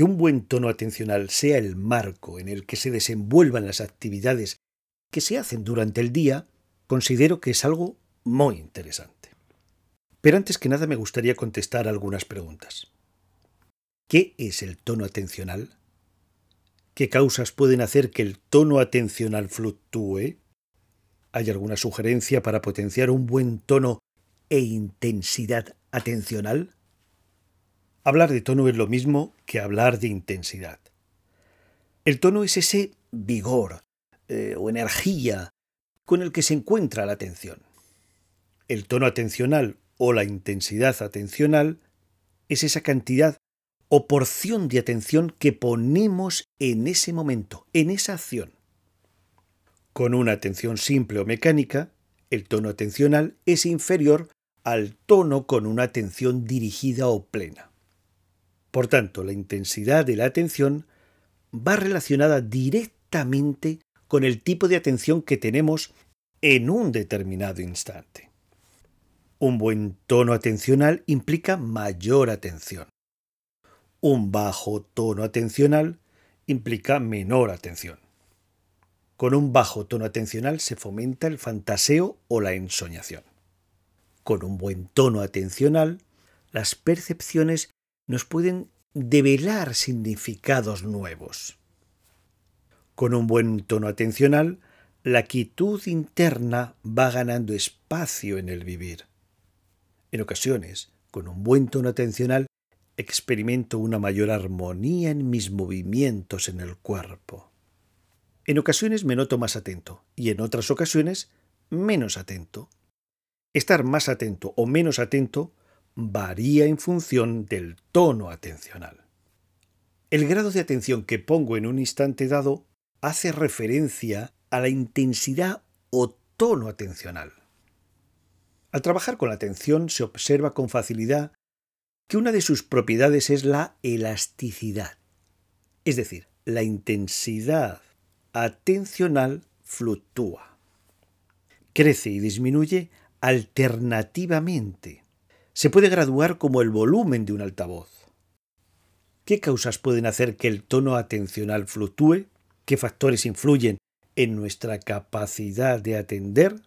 que un buen tono atencional sea el marco en el que se desenvuelvan las actividades que se hacen durante el día, considero que es algo muy interesante. Pero antes que nada me gustaría contestar algunas preguntas. ¿Qué es el tono atencional? ¿Qué causas pueden hacer que el tono atencional fluctúe? ¿Hay alguna sugerencia para potenciar un buen tono e intensidad atencional? Hablar de tono es lo mismo que hablar de intensidad. El tono es ese vigor eh, o energía con el que se encuentra la atención. El tono atencional o la intensidad atencional es esa cantidad o porción de atención que ponemos en ese momento, en esa acción. Con una atención simple o mecánica, el tono atencional es inferior al tono con una atención dirigida o plena. Por tanto, la intensidad de la atención va relacionada directamente con el tipo de atención que tenemos en un determinado instante. Un buen tono atencional implica mayor atención. Un bajo tono atencional implica menor atención. Con un bajo tono atencional se fomenta el fantaseo o la ensoñación. Con un buen tono atencional, las percepciones nos pueden develar significados nuevos. Con un buen tono atencional, la quietud interna va ganando espacio en el vivir. En ocasiones, con un buen tono atencional, experimento una mayor armonía en mis movimientos en el cuerpo. En ocasiones me noto más atento y en otras ocasiones menos atento. Estar más atento o menos atento varía en función del tono atencional. El grado de atención que pongo en un instante dado hace referencia a la intensidad o tono atencional. Al trabajar con la atención se observa con facilidad que una de sus propiedades es la elasticidad, es decir, la intensidad atencional fluctúa. Crece y disminuye alternativamente. Se puede graduar como el volumen de un altavoz. ¿Qué causas pueden hacer que el tono atencional fluctúe? ¿Qué factores influyen en nuestra capacidad de atender?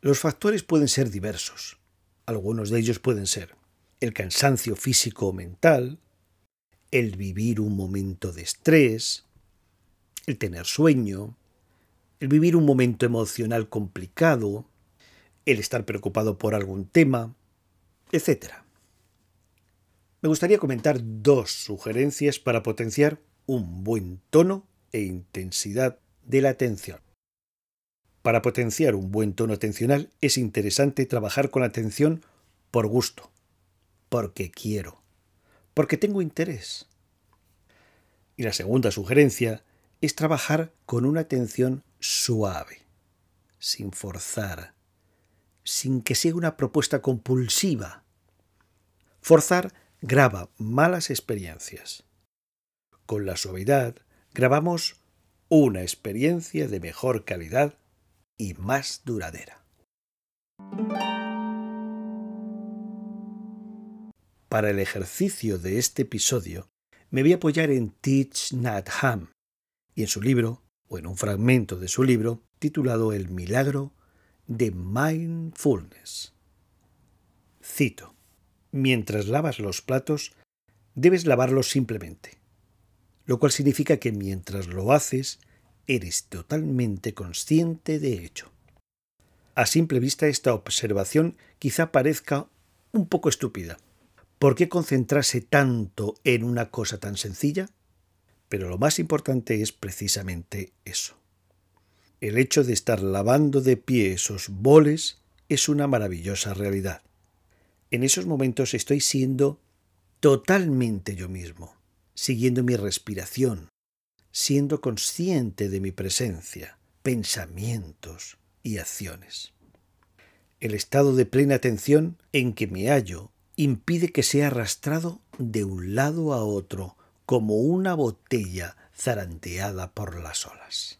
Los factores pueden ser diversos. Algunos de ellos pueden ser el cansancio físico o mental, el vivir un momento de estrés, el tener sueño, el vivir un momento emocional complicado, el estar preocupado por algún tema, etc. Me gustaría comentar dos sugerencias para potenciar un buen tono e intensidad de la atención. Para potenciar un buen tono atencional es interesante trabajar con atención por gusto, porque quiero, porque tengo interés. Y la segunda sugerencia es trabajar con una atención suave, sin forzar, sin que sea una propuesta compulsiva. Forzar graba malas experiencias. Con la suavidad grabamos una experiencia de mejor calidad y más duradera. Para el ejercicio de este episodio me voy a apoyar en Teach Nat Ham y en su libro, o en un fragmento de su libro, titulado El milagro de Mindfulness. Cito, mientras lavas los platos, debes lavarlos simplemente, lo cual significa que mientras lo haces, eres totalmente consciente de ello. A simple vista esta observación quizá parezca un poco estúpida, ¿Por qué concentrarse tanto en una cosa tan sencilla? Pero lo más importante es precisamente eso. El hecho de estar lavando de pie esos boles es una maravillosa realidad. En esos momentos estoy siendo totalmente yo mismo, siguiendo mi respiración, siendo consciente de mi presencia, pensamientos y acciones. El estado de plena atención en que me hallo impide que sea arrastrado de un lado a otro como una botella zarandeada por las olas.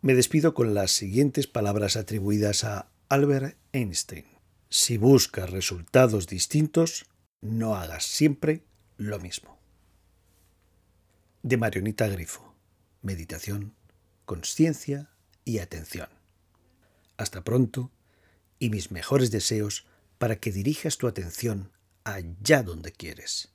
Me despido con las siguientes palabras atribuidas a Albert Einstein. Si buscas resultados distintos, no hagas siempre lo mismo. De Marionita Grifo. Meditación, conciencia y atención. Hasta pronto y mis mejores deseos para que dirijas tu atención allá donde quieres.